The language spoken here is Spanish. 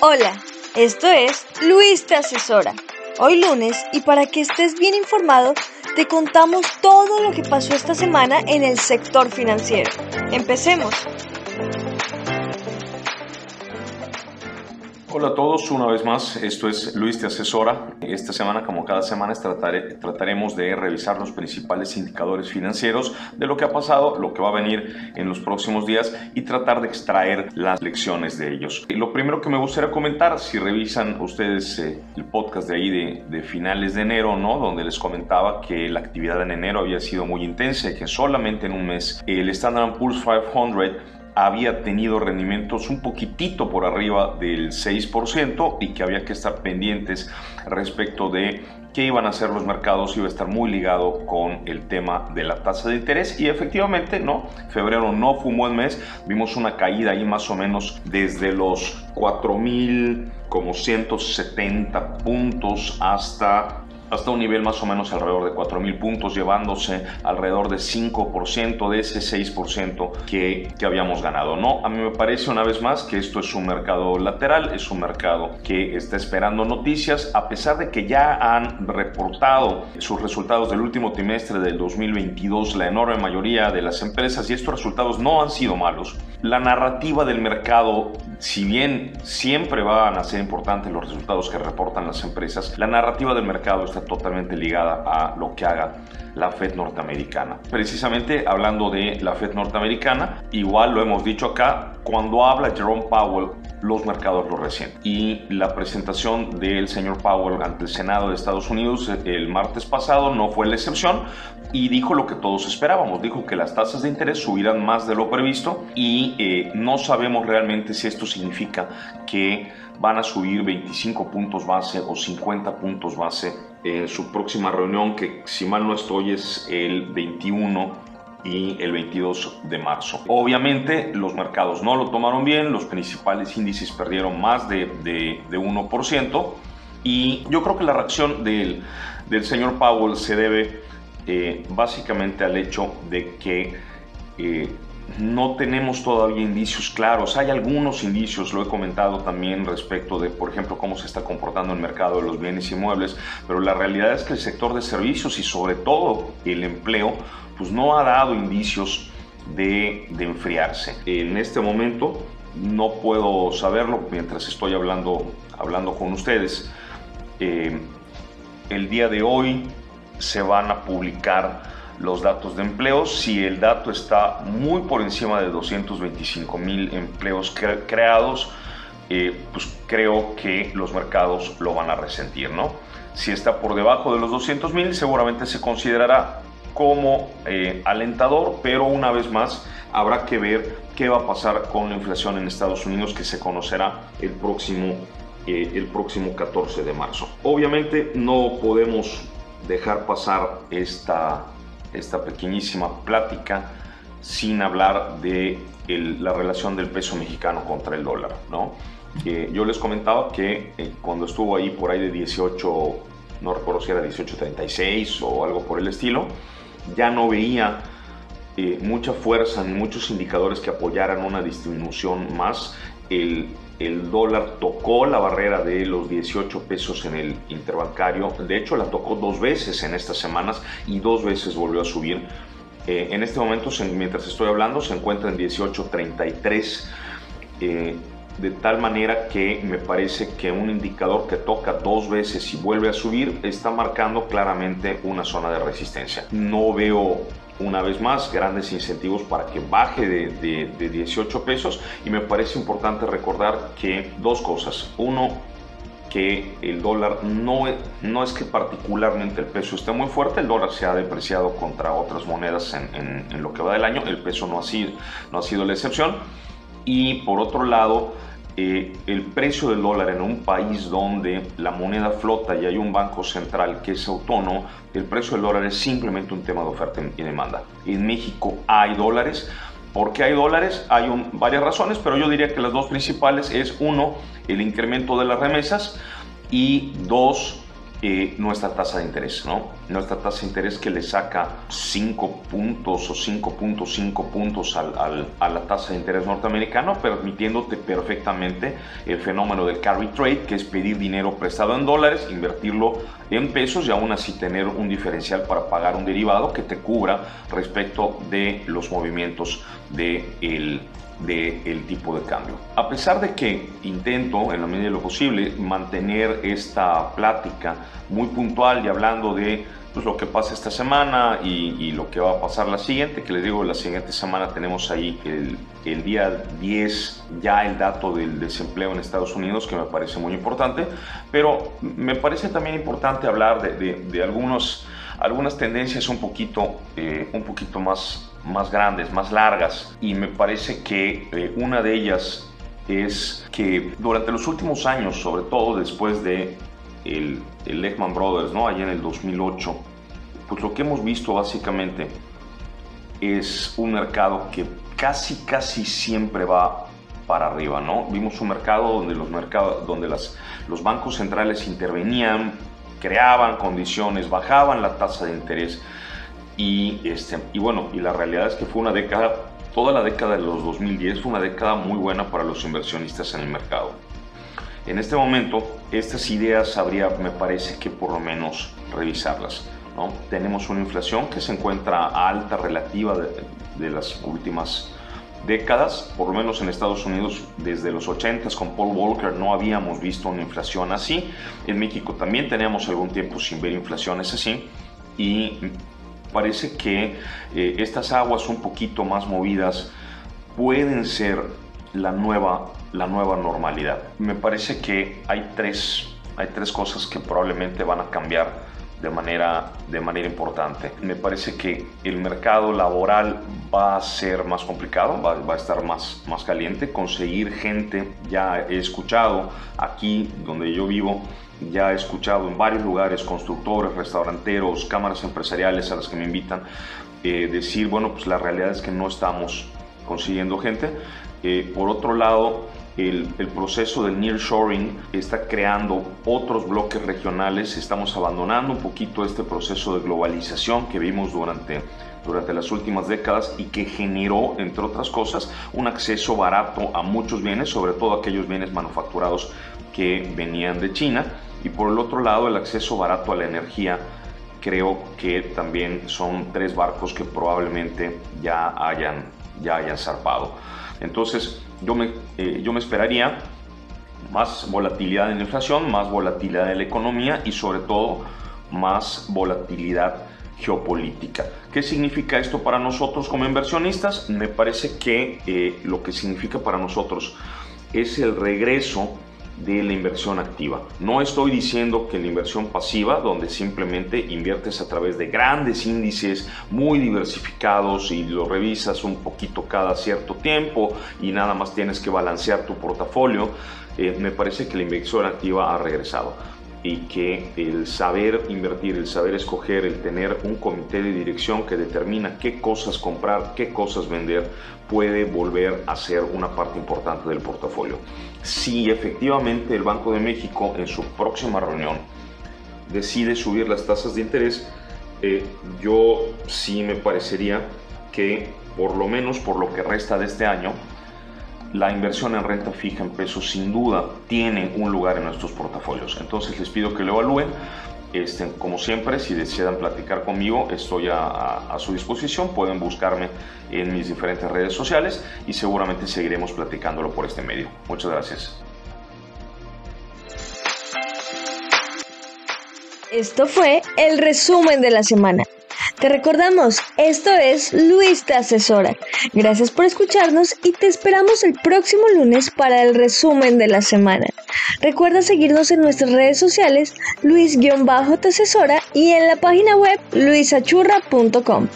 Hola, esto es Luis te asesora. Hoy lunes y para que estés bien informado, te contamos todo lo que pasó esta semana en el sector financiero. Empecemos. Hola a todos, una vez más, esto es Luis Te Asesora. Esta semana, como cada semana, trataremos de revisar los principales indicadores financieros de lo que ha pasado, lo que va a venir en los próximos días y tratar de extraer las lecciones de ellos. Y lo primero que me gustaría comentar, si revisan ustedes eh, el podcast de ahí de, de, finales de enero, ¿no? donde les comentaba que la actividad en enero había sido muy intensa y que solamente en un mes el Standard Poor's 500 había tenido rendimientos un poquitito por arriba del 6% y que había que estar pendientes respecto de qué iban a hacer los mercados, iba a estar muy ligado con el tema de la tasa de interés y efectivamente, ¿no? Febrero no fue un buen mes, vimos una caída ahí más o menos desde los 4.000 como 170 puntos hasta hasta un nivel más o menos alrededor de 4.000 puntos, llevándose alrededor de 5% de ese 6% que, que habíamos ganado. No, a mí me parece una vez más que esto es un mercado lateral, es un mercado que está esperando noticias, a pesar de que ya han reportado sus resultados del último trimestre del 2022, la enorme mayoría de las empresas, y estos resultados no han sido malos. La narrativa del mercado, si bien siempre van a ser importantes los resultados que reportan las empresas, la narrativa del mercado está totalmente ligada a lo que haga la Fed norteamericana. Precisamente hablando de la Fed norteamericana, igual lo hemos dicho acá, cuando habla Jerome Powell, los mercados lo resienten. Y la presentación del señor Powell ante el Senado de Estados Unidos el martes pasado no fue la excepción y dijo lo que todos esperábamos, dijo que las tasas de interés subirán más de lo previsto y eh, no sabemos realmente si esto significa que van a subir 25 puntos base o 50 puntos base en su próxima reunión, que si mal no estoy es el 21 y el 22 de marzo. Obviamente los mercados no lo tomaron bien, los principales índices perdieron más de, de, 1% y yo creo que la reacción del, del señor Powell se debe eh, básicamente al hecho de que eh, no tenemos todavía indicios claros. Hay algunos indicios, lo he comentado también respecto de, por ejemplo, cómo se está comportando el mercado de los bienes inmuebles, pero la realidad es que el sector de servicios y sobre todo el empleo, pues no ha dado indicios de, enfriarse. En este momento no puedo saberlo mientras estoy hablando, hablando con ustedes. Eh, el día de hoy se van a publicar los datos de empleo. Si el dato está muy por encima de 225 mil empleos creados, eh, pues creo que los mercados lo van a resentir, ¿no? Si está por debajo de los 200 mil, seguramente se considerará como eh, alentador, pero una vez más habrá que ver qué va a pasar con la inflación en Estados Unidos que se conocerá el próximo, eh, el próximo 14 de marzo. Obviamente no podemos dejar pasar esta esta pequeñísima plática sin hablar de la relación del peso mexicano contra el dólar. ¿no? yo les comentaba que eh, cuando estuvo ahí por ahí de 18, no recuerdo si era 18.36 o algo por el estilo, ya no veía eh, mucha fuerza ni muchos indicadores que apoyaran una disminución más. El, el dólar tocó la barrera de los 18 pesos en el interbancario. De hecho, la tocó dos veces en estas semanas y dos veces volvió a subir. Eh, en este momento, mientras estoy hablando, se encuentra en 18.33. Eh, de tal manera que me parece que un indicador que toca dos veces y vuelve a subir está marcando claramente una zona de resistencia. No veo una vez más grandes incentivos para que baje de, 18 pesos y me parece importante recordar que dos cosas. Uno, que el dólar no, no es que particularmente el peso esté muy fuerte, el dólar se ha depreciado contra otras monedas en, en, lo que va del año, el peso no ha sido, no ha sido la excepción. Y por otro lado, eh, el precio del dólar en un país donde la moneda flota y hay un banco central que es autónomo, el precio del dólar es simplemente un tema de oferta y demanda. En México hay dólares. ¿Por qué hay dólares? Hay varias razones, pero yo diría que las dos principales es uno, el incremento de las remesas y dos, nuestra tasa de interés, ¿no? Nuestra tasa de interés que le saca 5 puntos o 5.5 puntos al, a la tasa de interés norteamericano, permitiéndote perfectamente el fenómeno del carry trade, que es pedir dinero prestado en dólares, invertirlo en pesos y aún así tener un diferencial para pagar un derivado que te cubra respecto de los movimientos del de del tipo de cambio. A pesar de que intento, en la medida de lo posible, mantener esta plática muy puntual y hablando de pues, lo que pasa esta semana y, lo que va a pasar la siguiente, que les digo, la siguiente semana tenemos ahí el, el día 10 ya el dato del desempleo en Estados Unidos, que me parece muy importante, pero me parece también importante hablar de, de, algunos, algunas tendencias un poquito, eh, un poquito más más grandes, más largas. Y me parece que eh, una de ellas es que durante los últimos años, sobre todo después de el, Lehman Brothers, ¿no? Allá en el 2008, pues lo que hemos visto básicamente es un mercado que casi, casi siempre va para arriba, ¿no? Vimos un mercado donde los, mercados, donde las, los bancos centrales intervenían, creaban condiciones, bajaban la tasa de interés, y, este, y bueno, y la realidad es que fue una década, toda la década de los 2010 fue una década muy buena para los inversionistas en el mercado. En este momento, estas ideas habría, me parece que por lo menos revisarlas. ¿no? Tenemos una inflación que se encuentra alta relativa de, de las últimas décadas, por lo menos en Estados Unidos desde los 80 con Paul Volcker no habíamos visto una inflación así. En México también teníamos algún tiempo sin ver inflaciones así y parece que eh, estas aguas un poquito más movidas pueden ser la nueva, la nueva normalidad. Me parece que hay tres, hay tres cosas que probablemente van a cambiar de manera, de manera importante. Me parece que el mercado laboral va a ser más complicado, va, va, a estar más, más caliente. Conseguir gente, ya he escuchado aquí donde yo vivo, ya he escuchado en varios lugares, constructores, restauranteros, cámaras empresariales a las que me invitan, eh, decir, bueno, pues la realidad es que no estamos consiguiendo gente. Eh, por otro lado, el, el, proceso del nearshoring está creando otros bloques regionales. Estamos abandonando un poquito este proceso de globalización que vimos durante, durante las últimas décadas y que generó, entre otras cosas, un acceso barato a muchos bienes, sobre todo aquellos bienes manufacturados que venían de China y por el otro lado, el acceso barato a la energía, creo que también son tres barcos que probablemente ya hayan, ya hayan zarpado. Entonces, yo me, eh, yo me esperaría más volatilidad en la inflación, más volatilidad en la economía y sobre todo más volatilidad geopolítica. ¿Qué significa esto para nosotros como inversionistas? Me parece que eh, lo que significa para nosotros es el regreso de la inversión activa. No estoy diciendo que la inversión pasiva, donde simplemente inviertes a través de grandes índices muy diversificados y lo revisas un poquito cada cierto tiempo y nada más tienes que balancear tu portafolio, eh, me parece que la inversión activa ha regresado y que el saber invertir, el saber escoger, el tener un comité de dirección que determina qué cosas comprar, qué cosas vender, puede volver a ser una parte importante del portafolio. Si efectivamente el Banco de México en su próxima reunión decide subir las tasas de interés, eh, yo sí me parecería que por lo menos por lo que resta de este año, la inversión en renta fija en pesos sin duda tiene un lugar en nuestros portafolios. Entonces les pido que lo evalúen. Este, como siempre, si desean platicar conmigo, estoy a, a, su disposición. Pueden buscarme en mis diferentes redes sociales y seguramente seguiremos platicándolo por este medio. Muchas gracias. Esto fue el resumen de la semana. Te recordamos, esto es Luis te asesora. Gracias por escucharnos y te esperamos el próximo lunes para el resumen de la semana. Recuerda seguirnos en nuestras redes sociales, Luis-te asesora y en la página web luisachurra.com.